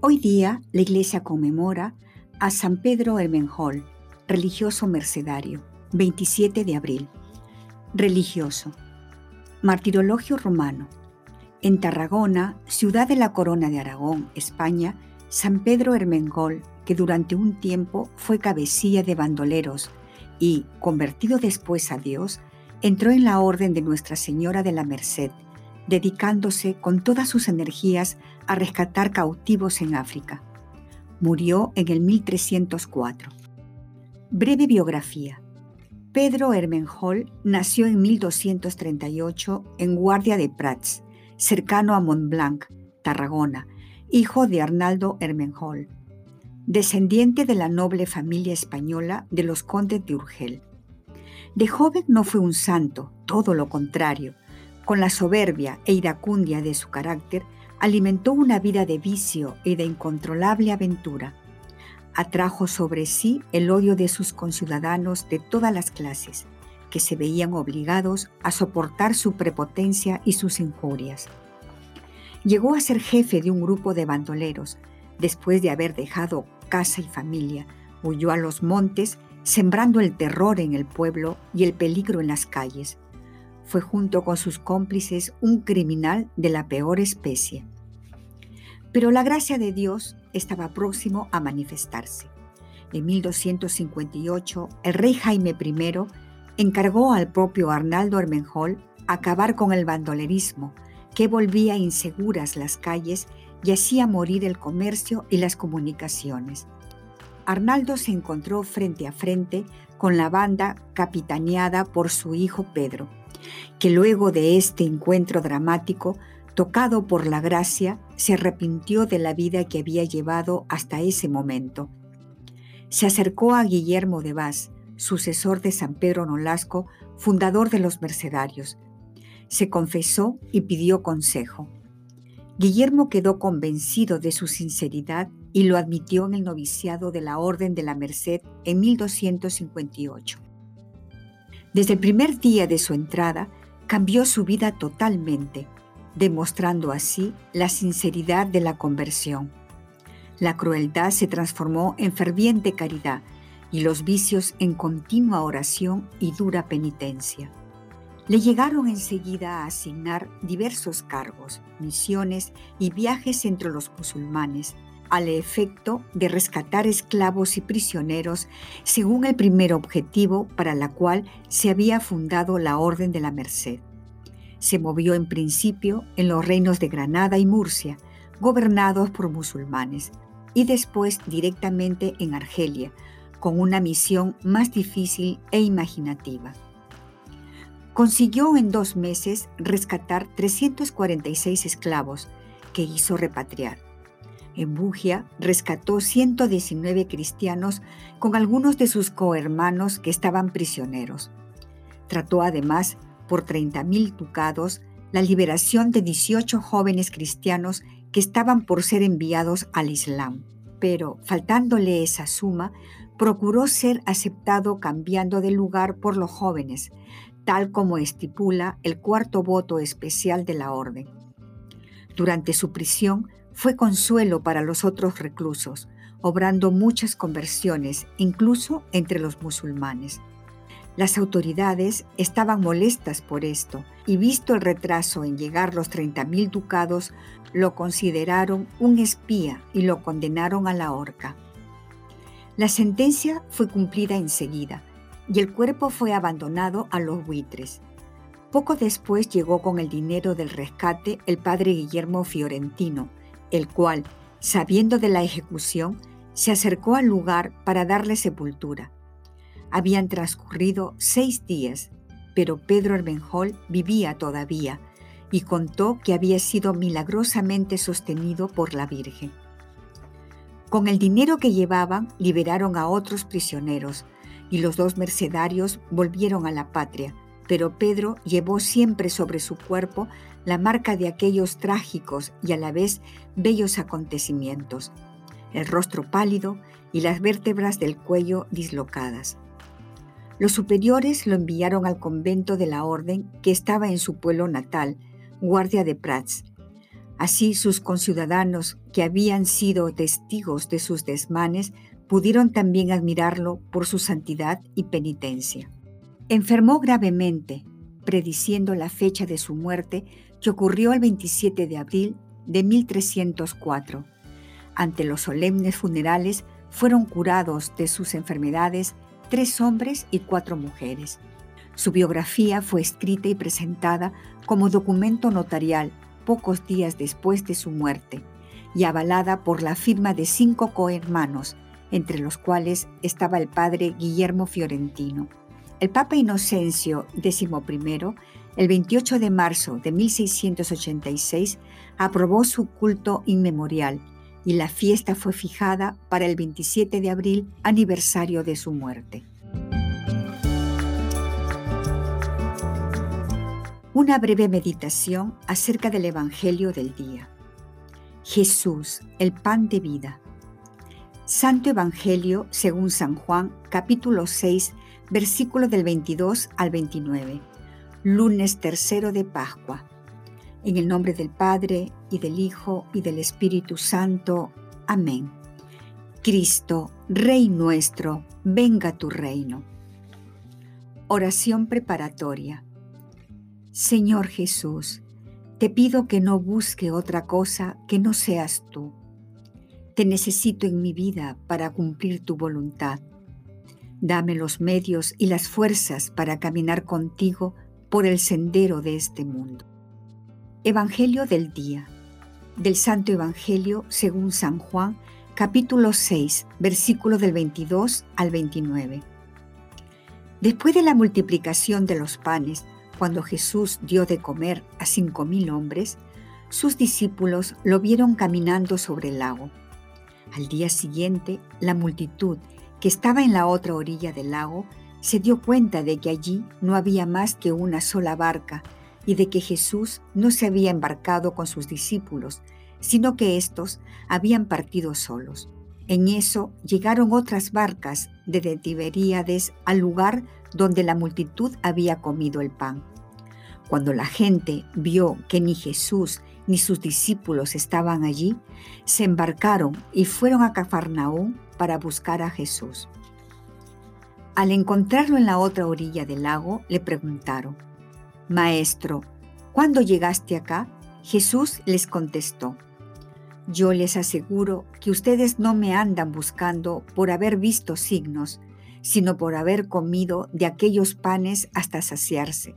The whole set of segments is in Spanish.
Hoy día la iglesia conmemora a San Pedro Hermenjol, religioso mercedario, 27 de abril. Religioso. Martirologio romano. En Tarragona, ciudad de la Corona de Aragón, España, San Pedro Hermengol, que durante un tiempo fue cabecilla de bandoleros y, convertido después a Dios, entró en la orden de Nuestra Señora de la Merced, dedicándose con todas sus energías a rescatar cautivos en África. Murió en el 1304. Breve biografía. Pedro Hermenjol nació en 1238 en Guardia de Prats, cercano a Montblanc, Tarragona, hijo de Arnaldo Hermenjol, descendiente de la noble familia española de los condes de Urgel. De joven no fue un santo, todo lo contrario, con la soberbia e iracundia de su carácter, alimentó una vida de vicio y de incontrolable aventura. Atrajo sobre sí el odio de sus conciudadanos de todas las clases, que se veían obligados a soportar su prepotencia y sus injurias. Llegó a ser jefe de un grupo de bandoleros, después de haber dejado casa y familia, huyó a los montes, sembrando el terror en el pueblo y el peligro en las calles fue junto con sus cómplices un criminal de la peor especie. Pero la gracia de Dios estaba próximo a manifestarse. En 1258, el rey Jaime I encargó al propio Arnaldo Hermenjol acabar con el bandolerismo, que volvía inseguras las calles y hacía morir el comercio y las comunicaciones. Arnaldo se encontró frente a frente con la banda capitaneada por su hijo Pedro que luego de este encuentro dramático, tocado por la gracia, se arrepintió de la vida que había llevado hasta ese momento. Se acercó a Guillermo de Vaz, sucesor de San Pedro Nolasco, fundador de los mercedarios. Se confesó y pidió consejo. Guillermo quedó convencido de su sinceridad y lo admitió en el noviciado de la Orden de la Merced en 1258. Desde el primer día de su entrada, cambió su vida totalmente, demostrando así la sinceridad de la conversión. La crueldad se transformó en ferviente caridad y los vicios en continua oración y dura penitencia. Le llegaron enseguida a asignar diversos cargos, misiones y viajes entre los musulmanes, al efecto de rescatar esclavos y prisioneros según el primer objetivo para la cual se había fundado la Orden de la Merced. Se movió en principio en los reinos de Granada y Murcia, gobernados por musulmanes, y después directamente en Argelia, con una misión más difícil e imaginativa. Consiguió en dos meses rescatar 346 esclavos que hizo repatriar en Bugia rescató 119 cristianos con algunos de sus cohermanos que estaban prisioneros. Trató además, por 30.000 ducados, la liberación de 18 jóvenes cristianos que estaban por ser enviados al Islam. Pero, faltándole esa suma, procuró ser aceptado cambiando de lugar por los jóvenes, tal como estipula el cuarto voto especial de la orden. Durante su prisión fue consuelo para los otros reclusos, obrando muchas conversiones, incluso entre los musulmanes. Las autoridades estaban molestas por esto y visto el retraso en llegar los 30.000 ducados, lo consideraron un espía y lo condenaron a la horca. La sentencia fue cumplida enseguida y el cuerpo fue abandonado a los buitres. Poco después llegó con el dinero del rescate el padre Guillermo Fiorentino, el cual, sabiendo de la ejecución, se acercó al lugar para darle sepultura. Habían transcurrido seis días, pero Pedro Hermenjol vivía todavía y contó que había sido milagrosamente sostenido por la Virgen. Con el dinero que llevaban liberaron a otros prisioneros y los dos mercenarios volvieron a la patria, pero Pedro llevó siempre sobre su cuerpo la marca de aquellos trágicos y a la vez bellos acontecimientos, el rostro pálido y las vértebras del cuello dislocadas. Los superiores lo enviaron al convento de la orden que estaba en su pueblo natal, Guardia de Prats, Así sus conciudadanos, que habían sido testigos de sus desmanes, pudieron también admirarlo por su santidad y penitencia. Enfermó gravemente, prediciendo la fecha de su muerte, que ocurrió el 27 de abril de 1304. Ante los solemnes funerales fueron curados de sus enfermedades tres hombres y cuatro mujeres. Su biografía fue escrita y presentada como documento notarial pocos días después de su muerte y avalada por la firma de cinco cohermanos, entre los cuales estaba el padre Guillermo Fiorentino. El Papa Inocencio XI, el 28 de marzo de 1686, aprobó su culto inmemorial y la fiesta fue fijada para el 27 de abril, aniversario de su muerte. Una breve meditación acerca del Evangelio del día. Jesús, el pan de vida. Santo Evangelio según San Juan, capítulo 6, versículo del 22 al 29. Lunes tercero de Pascua. En el nombre del Padre, y del Hijo, y del Espíritu Santo. Amén. Cristo, Rey nuestro, venga tu reino. Oración preparatoria. Señor Jesús, te pido que no busque otra cosa que no seas tú. Te necesito en mi vida para cumplir tu voluntad. Dame los medios y las fuerzas para caminar contigo por el sendero de este mundo. Evangelio del día. Del Santo Evangelio según San Juan, capítulo 6, versículo del 22 al 29. Después de la multiplicación de los panes, cuando Jesús dio de comer a cinco mil hombres, sus discípulos lo vieron caminando sobre el lago. Al día siguiente, la multitud que estaba en la otra orilla del lago se dio cuenta de que allí no había más que una sola barca y de que Jesús no se había embarcado con sus discípulos, sino que éstos habían partido solos. En eso llegaron otras barcas de Tiberíades al lugar donde la multitud había comido el pan. Cuando la gente vio que ni Jesús ni sus discípulos estaban allí, se embarcaron y fueron a Cafarnaúm para buscar a Jesús. Al encontrarlo en la otra orilla del lago, le preguntaron, Maestro, ¿cuándo llegaste acá? Jesús les contestó, Yo les aseguro que ustedes no me andan buscando por haber visto signos, sino por haber comido de aquellos panes hasta saciarse.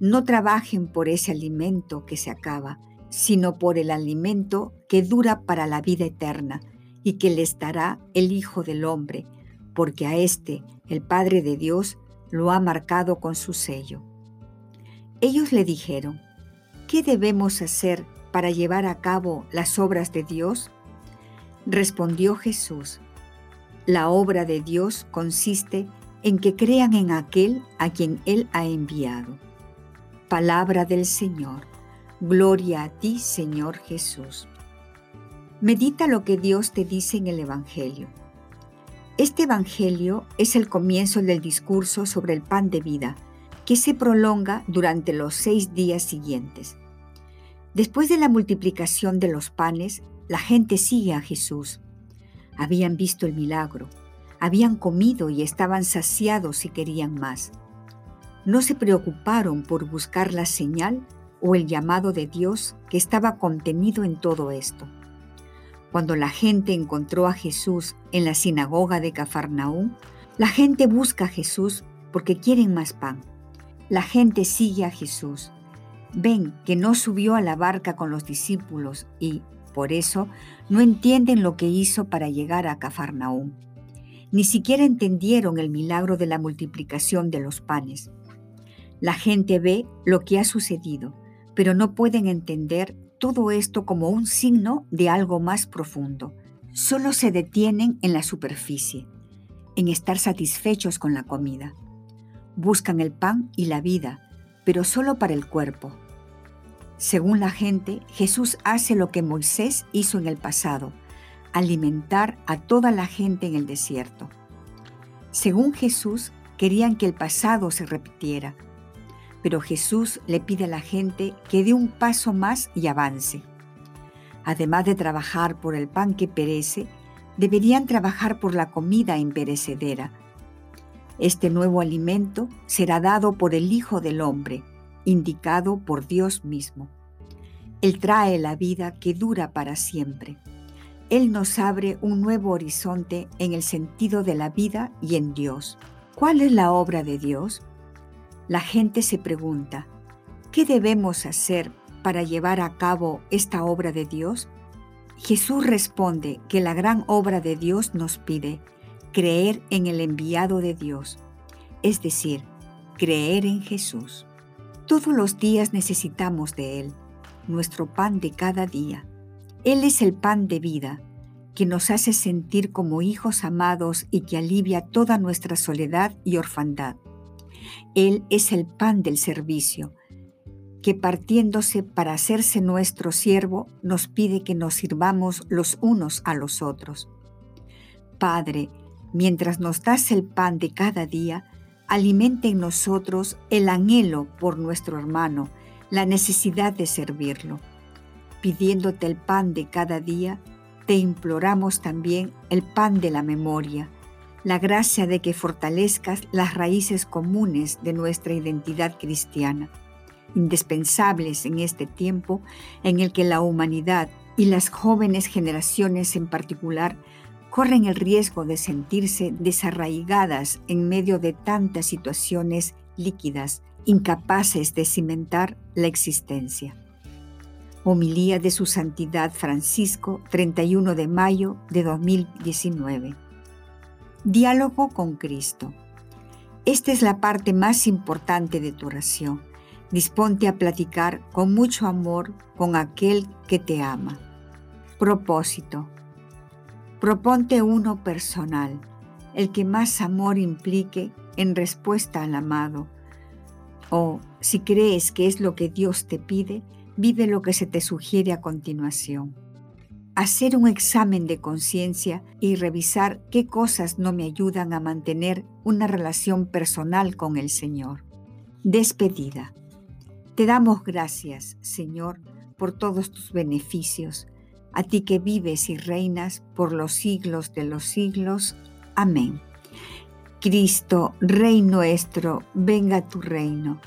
No trabajen por ese alimento que se acaba, sino por el alimento que dura para la vida eterna y que les dará el Hijo del Hombre, porque a éste, el Padre de Dios, lo ha marcado con su sello. Ellos le dijeron, ¿qué debemos hacer para llevar a cabo las obras de Dios? Respondió Jesús, la obra de Dios consiste en que crean en aquel a quien Él ha enviado. Palabra del Señor. Gloria a ti, Señor Jesús. Medita lo que Dios te dice en el Evangelio. Este Evangelio es el comienzo del discurso sobre el pan de vida, que se prolonga durante los seis días siguientes. Después de la multiplicación de los panes, la gente sigue a Jesús habían visto el milagro, habían comido y estaban saciados y querían más. No se preocuparon por buscar la señal o el llamado de Dios que estaba contenido en todo esto. Cuando la gente encontró a Jesús en la sinagoga de Cafarnaúm, la gente busca a Jesús porque quieren más pan. La gente sigue a Jesús. Ven que no subió a la barca con los discípulos y, por eso no entienden lo que hizo para llegar a Cafarnaúm. Ni siquiera entendieron el milagro de la multiplicación de los panes. La gente ve lo que ha sucedido, pero no pueden entender todo esto como un signo de algo más profundo. solo se detienen en la superficie, en estar satisfechos con la comida. Buscan el pan y la vida, pero solo para el cuerpo. Según la gente, Jesús hace lo que Moisés hizo en el pasado, alimentar a toda la gente en el desierto. Según Jesús, querían que el pasado se repitiera, pero Jesús le pide a la gente que dé un paso más y avance. Además de trabajar por el pan que perece, deberían trabajar por la comida imperecedera. Este nuevo alimento será dado por el Hijo del Hombre, indicado por Dios mismo. Él trae la vida que dura para siempre. Él nos abre un nuevo horizonte en el sentido de la vida y en Dios. ¿Cuál es la obra de Dios? La gente se pregunta, ¿qué debemos hacer para llevar a cabo esta obra de Dios? Jesús responde que la gran obra de Dios nos pide creer en el enviado de Dios, es decir, creer en Jesús. Todos los días necesitamos de Él, nuestro pan de cada día. Él es el pan de vida, que nos hace sentir como hijos amados y que alivia toda nuestra soledad y orfandad. Él es el pan del servicio, que partiéndose para hacerse nuestro siervo, nos pide que nos sirvamos los unos a los otros. Padre, mientras nos das el pan de cada día, alimenta en nosotros el anhelo por nuestro hermano, la necesidad de servirlo. Pidiéndote el pan de cada día, te imploramos también el pan de la memoria, la gracia de que fortalezcas las raíces comunes de nuestra identidad cristiana indispensables en este tiempo en el que la humanidad y las jóvenes generaciones en particular corren el riesgo de sentirse desarraigadas en medio de tantas situaciones líquidas, incapaces de cimentar la existencia. Homilía de su Santidad Francisco, 31 de mayo de 2019. Diálogo con Cristo. Esta es la parte más importante de tu oración Disponte a platicar con mucho amor con aquel que te ama. Propósito. Proponte uno personal, el que más amor implique en respuesta al amado. O, si crees que es lo que Dios te pide, vive lo que se te sugiere a continuación. Hacer un examen de conciencia y revisar qué cosas no me ayudan a mantener una relación personal con el Señor. Despedida. Te damos gracias, Señor, por todos tus beneficios, a ti que vives y reinas por los siglos de los siglos. Amén. Cristo, Rey nuestro, venga tu reino.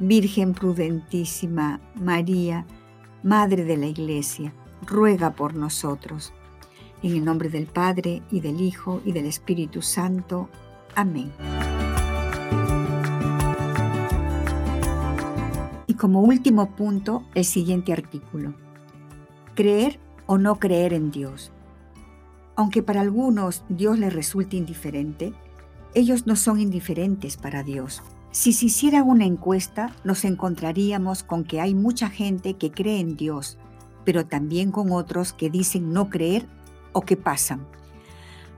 Virgen prudentísima, María, Madre de la Iglesia, ruega por nosotros. En el nombre del Padre, y del Hijo, y del Espíritu Santo. Amén. como último punto, el siguiente artículo. Creer o no creer en Dios. Aunque para algunos Dios les resulte indiferente, ellos no son indiferentes para Dios. Si se hiciera una encuesta, nos encontraríamos con que hay mucha gente que cree en Dios, pero también con otros que dicen no creer o que pasan.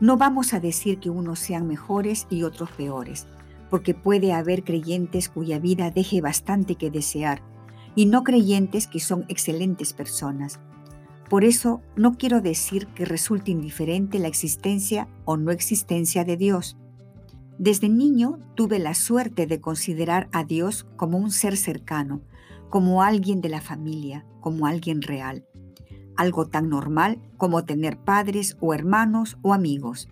No vamos a decir que unos sean mejores y otros peores, porque puede haber creyentes cuya vida deje bastante que desear y no creyentes que son excelentes personas. Por eso no quiero decir que resulte indiferente la existencia o no existencia de Dios. Desde niño tuve la suerte de considerar a Dios como un ser cercano, como alguien de la familia, como alguien real, algo tan normal como tener padres o hermanos o amigos.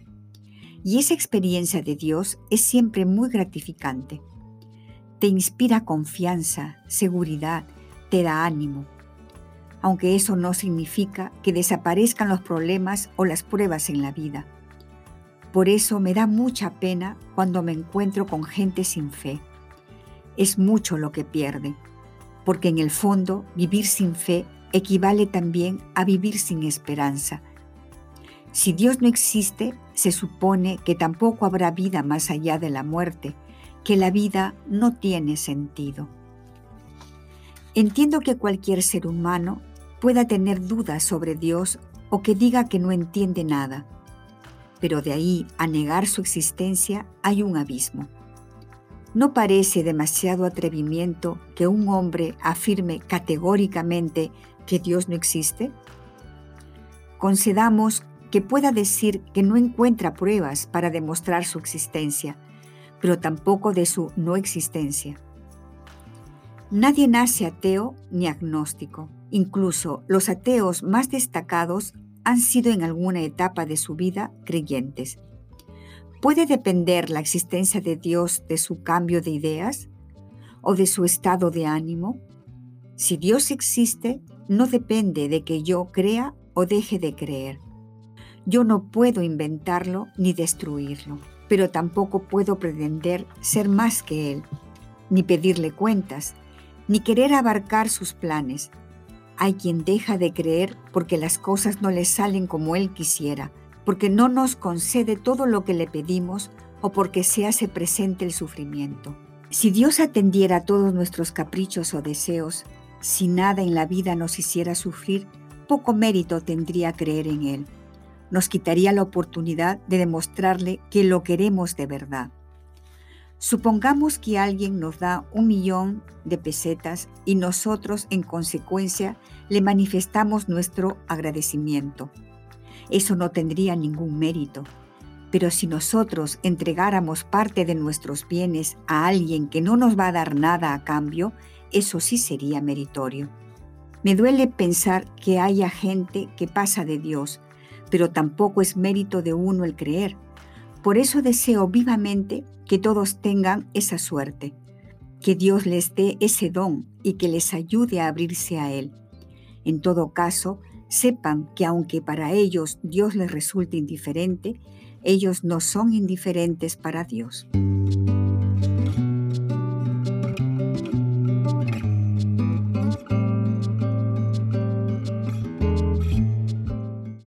Y esa experiencia de Dios es siempre muy gratificante. Te inspira confianza, seguridad, te da ánimo. Aunque eso no significa que desaparezcan los problemas o las pruebas en la vida. Por eso me da mucha pena cuando me encuentro con gente sin fe. Es mucho lo que pierde, porque en el fondo vivir sin fe equivale también a vivir sin esperanza. Si Dios no existe, se supone que tampoco habrá vida más allá de la muerte, que la vida no tiene sentido. Entiendo que cualquier ser humano pueda tener dudas sobre Dios o que diga que no entiende nada, pero de ahí a negar su existencia hay un abismo. ¿No parece demasiado atrevimiento que un hombre afirme categóricamente que Dios no existe? Concedamos que pueda decir que no encuentra pruebas para demostrar su existencia, pero tampoco de su no existencia. Nadie nace ateo ni agnóstico. Incluso los ateos más destacados han sido en alguna etapa de su vida creyentes. ¿Puede depender la existencia de Dios de su cambio de ideas o de su estado de ánimo? Si Dios existe, no depende de que yo crea o deje de creer. Yo no puedo inventarlo ni destruirlo, pero tampoco puedo pretender ser más que Él, ni pedirle cuentas, ni querer abarcar sus planes. Hay quien deja de creer porque las cosas no le salen como él quisiera, porque no nos concede todo lo que le pedimos o porque se hace presente el sufrimiento. Si Dios atendiera a todos nuestros caprichos o deseos, si nada en la vida nos hiciera sufrir, poco mérito tendría creer en Él. Nos quitaría la oportunidad de demostrarle que lo queremos de verdad. Supongamos que alguien nos da un millón de pesetas y nosotros en consecuencia le manifestamos nuestro agradecimiento. Eso no tendría ningún mérito. Pero si nosotros entregáramos parte de nuestros bienes a alguien que no nos va a dar nada a cambio, eso sí sería meritorio. Me duele pensar que haya gente que pasa de Dios, pero tampoco es mérito de uno el creer por eso deseo vivamente que todos tengan esa suerte, que Dios les dé ese don y que les ayude a abrirse a Él. En todo caso, sepan que aunque para ellos Dios les resulte indiferente, ellos no son indiferentes para Dios.